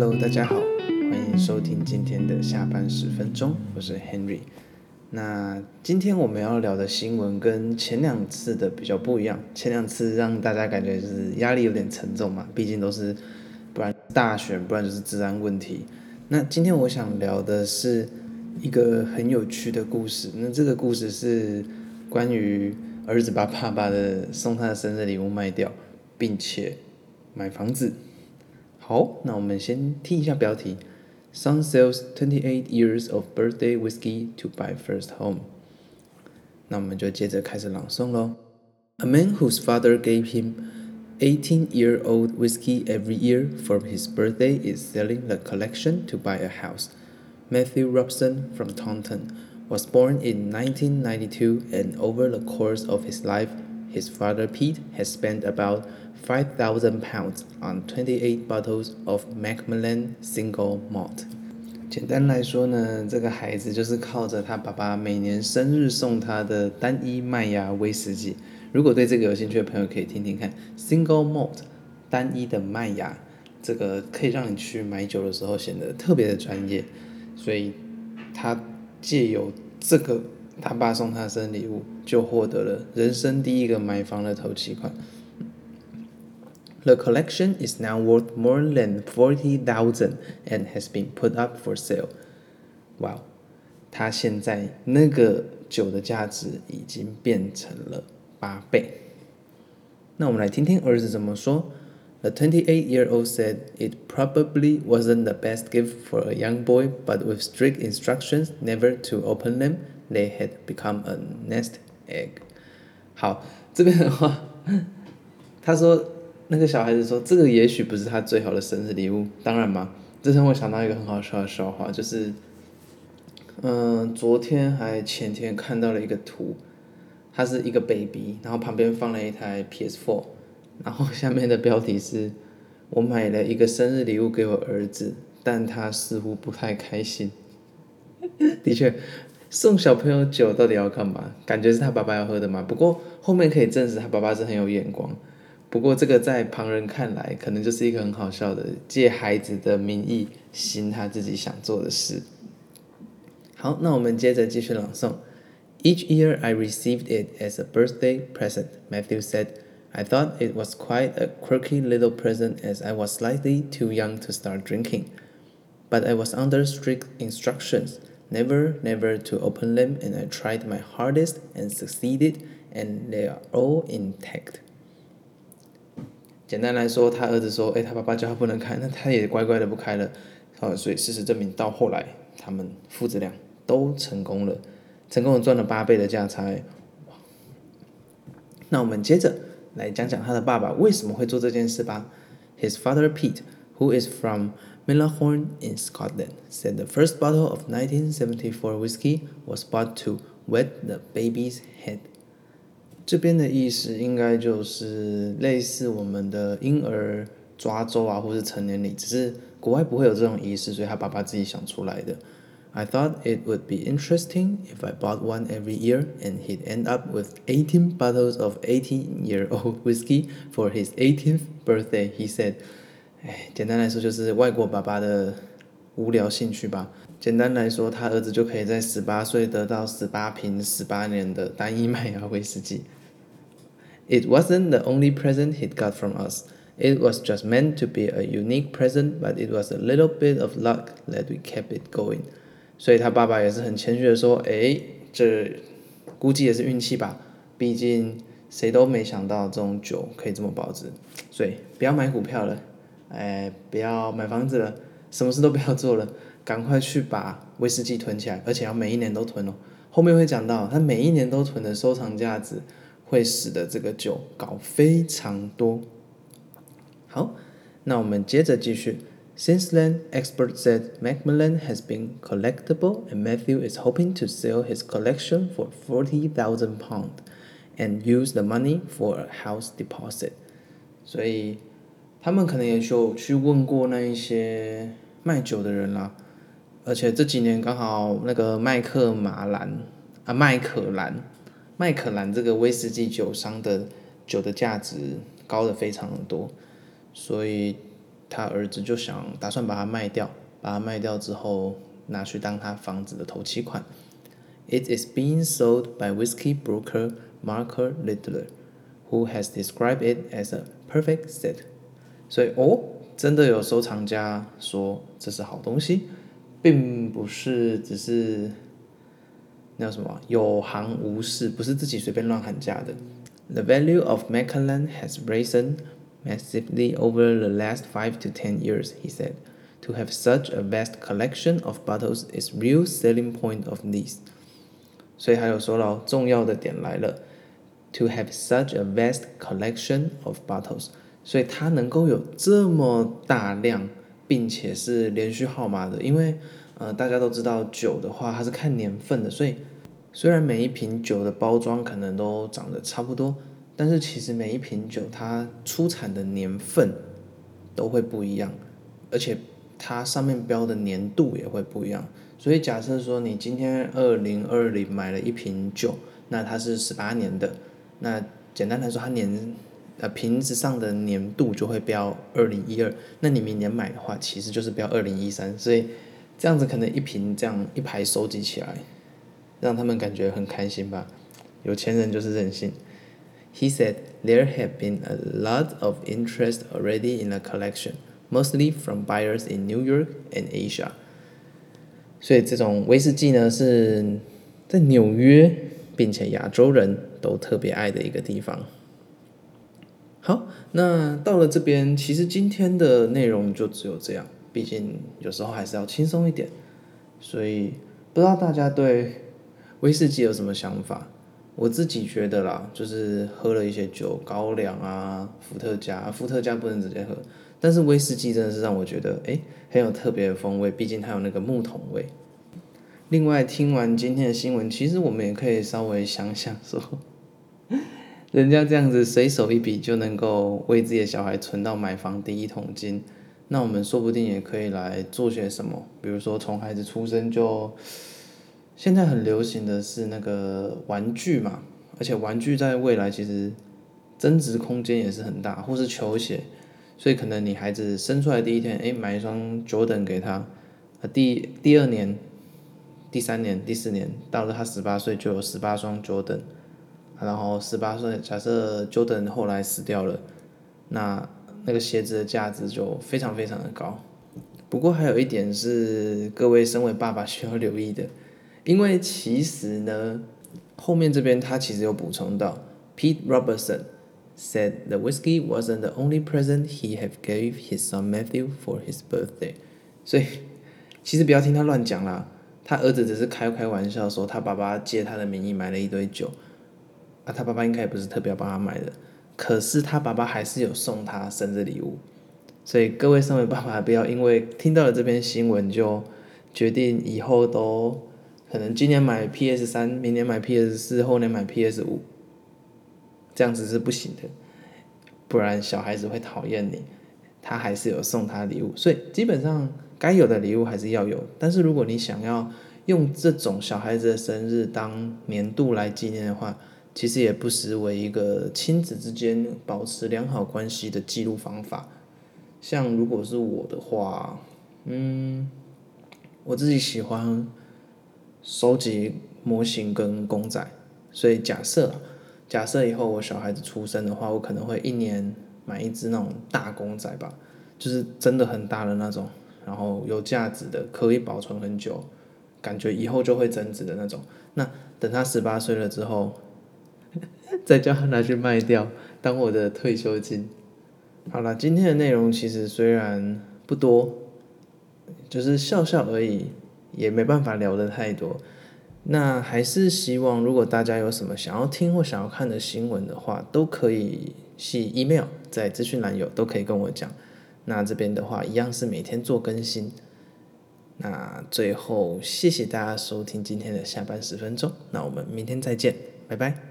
Hello，大家好，欢迎收听今天的下班十分钟，我是 Henry。那今天我们要聊的新闻跟前两次的比较不一样，前两次让大家感觉就是压力有点沉重嘛，毕竟都是不然大选，不然就是治安问题。那今天我想聊的是一个很有趣的故事，那这个故事是关于儿子把爸爸的送他的生日礼物卖掉，并且买房子。好，那我们先听一下标题：Son sells 28 years of birthday whiskey to buy first home。那我们就接着开始朗诵喽。A man whose father gave him 18-year-old whiskey every year for his birthday is selling the collection to buy a house. Matthew Robson from Taunton was born in 1992, and over the course of his life, his father Pete has spent about 5,000 pounds on 28 bottles of Macmillan Single Malt。简单来说呢，这个孩子就是靠着他爸爸每年生日送他的单一麦芽威士忌。如果对这个有兴趣的朋友，可以听听看 Single Malt 单一的麦芽，这个可以让你去买酒的时候显得特别的专业。所以他借由这个他爸送他的生日礼物，就获得了人生第一个买房的头期款。The collection is now worth more than forty thousand and has been put up for sale. Wow，他现在那个酒的价值已经变成了八倍。那我们来听听儿子怎么说。The twenty-eight-year-old said it probably wasn't the best gift for a young boy, but with strict instructions never to open them, they had become a nest egg. 好，这边的话，他说。那个小孩子说：“这个也许不是他最好的生日礼物。”当然嘛，这让我想到一个很好笑的笑话，就是，嗯、昨天还前天看到了一个图，他是一个 baby，然后旁边放了一台 PS4，然后下面的标题是：“我买了一个生日礼物给我儿子，但他似乎不太开心。”的确，送小朋友酒到底要干嘛？感觉是他爸爸要喝的嘛。不过后面可以证实他爸爸是很有眼光。不过这个在旁人看来，可能就是一个很好笑的，借孩子的名义行他自己想做的事。好，那我们接着继续朗诵。Each year I received it as a birthday present, Matthew said. I thought it was quite a quirky little present as I was slightly too young to start drinking. But I was under strict instructions, never, never to open them, and I tried my hardest and succeeded, and they are all intact. 简单来说，他儿子说：“诶，他爸爸叫他不能开，那他也乖乖的不开了。”好，所以事实证明，到后来他们父子俩都成功了，成功的赚了八倍的价差。那我们接着来讲讲他的爸爸为什么会做这件事吧。His father Pete, who is from Millahorn in Scotland, said the first bottle of 1974 whiskey was bought to wet the baby's head. 这边的意思应该就是类似我们的婴儿抓周啊，或是成年礼，只是国外不会有这种仪式，所以他爸爸自己想出来的。I thought it would be interesting if I bought one every year, and he'd end up with eighteen bottles of eighteen-year-old whiskey for his eighteenth birthday. He said， 哎，简单来说就是外国爸爸的无聊兴趣吧。简单来说，他儿子就可以在十八岁得到十八瓶十八年的单一麦芽威士忌。It wasn't the only present he'd got from us. It was just meant to be a unique present, but it was a little bit of luck that we kept it going. 所以他爸爸也是很谦虚的说：“诶，这估计也是运气吧，毕竟谁都没想到这种酒可以这么保值。所以不要买股票了，哎，不要买房子了，什么事都不要做了，赶快去把威士忌囤起来，而且要每一年都囤哦。后面会讲到他每一年都囤的收藏价值。”会使得这个酒搞非常多。好，那我们接着继续。Since then, experts said Macmillan has been collectible, and Matthew is hoping to sell his collection for forty thousand pounds and use the money for a house deposit. 所以他们可能也就去问过那一些卖酒的人啦。而且这几年刚好那个麦克马兰啊，麦可兰。麦可兰这个威士忌酒商的酒的价值高的非常的多，所以他儿子就想打算把它卖掉，把它卖掉之后拿去当他房子的头期款。It is being sold by whiskey broker Mark Littler, who has described it as a perfect set. 所以哦，真的有收藏家说这是好东西，并不是只是那叫什么有行无市，不是自己随便乱喊价的。The value of Macallan has risen massively over the last five to ten years, he said. To have such a vast collection of bottles is real selling point of these. 所以还有说了，重要的点来了。To have such a vast collection of bottles， 所以它能够有这么大量，并且是连续号码的。因为呃，大家都知道酒的话，它是看年份的，所以虽然每一瓶酒的包装可能都长得差不多，但是其实每一瓶酒它出产的年份都会不一样，而且它上面标的年度也会不一样。所以假设说你今天二零二零买了一瓶酒，那它是十八年的，那简单来说，它年呃瓶子上的年度就会标二零一二，那你明年买的话，其实就是标二零一三，所以这样子可能一瓶这样一排收集起来，让他们感觉很开心吧。有钱人就是任性。He said there have been a lot of interest already in the collection, mostly from buyers in New York and Asia. 所以这种威士忌呢，是在纽约，并且亚洲人都特别爱的一个地方。好，那到了这边，其实今天的内容就只有这样，毕竟有时候还是要轻松一点。所以不知道大家对威士忌有什么想法？我自己觉得啦，就是喝了一些酒，高粱啊、伏特加，伏特加不能直接喝。但是威士忌真的是让我觉得，诶，很有特别的风味，毕竟它有那个木桶味。另外，听完今天的新闻，其实我们也可以稍微想想说，人家这样子随手一笔就能够为自己的小孩存到买房第一桶金，那我们说不定也可以来做些什么，比如说从孩子出生就，现在很流行的是那个玩具嘛，而且玩具在未来其实增值空间也是很大，或是球鞋。所以可能你孩子生出来第一天，哎，买一双 Jordan 给他，第第二年、第三年、第四年，到了他十八岁就有十八双 Jordan，然后十八岁假设 Jordan 后来死掉了，那那个鞋子的价值就非常非常的高。不过还有一点是各位身为爸爸需要留意的，因为其实呢，后面这边他其实有补充到 Pete Robertson。Said the whiskey wasn't the only present he have gave his son Matthew for his birthday，所以其实不要听他乱讲啦，他儿子只是开开玩笑说他爸爸借他的名义买了一堆酒，啊，他爸爸应该也不是特别帮他买的，可是他爸爸还是有送他生日礼物，所以各位身为爸爸不要因为听到了这篇新闻就决定以后都可能今年买 PS 三，明年买 PS 四，后年买 PS 五。这样子是不行的，不然小孩子会讨厌你。他还是有送他礼物，所以基本上该有的礼物还是要有。但是如果你想要用这种小孩子的生日当年度来纪念的话，其实也不失为一个亲子之间保持良好关系的记录方法。像如果是我的话，嗯，我自己喜欢收集模型跟公仔，所以假设。假设以后我小孩子出生的话，我可能会一年买一只那种大公仔吧，就是真的很大的那种，然后有价值的，可以保存很久，感觉以后就会增值的那种。那等他十八岁了之后，再叫他拿去卖掉，当我的退休金。好了，今天的内容其实虽然不多，就是笑笑而已，也没办法聊得太多。那还是希望，如果大家有什么想要听或想要看的新闻的话，都可以寄 email，在资讯栏有，都可以跟我讲。那这边的话，一样是每天做更新。那最后，谢谢大家收听今天的下班十分钟。那我们明天再见，拜拜。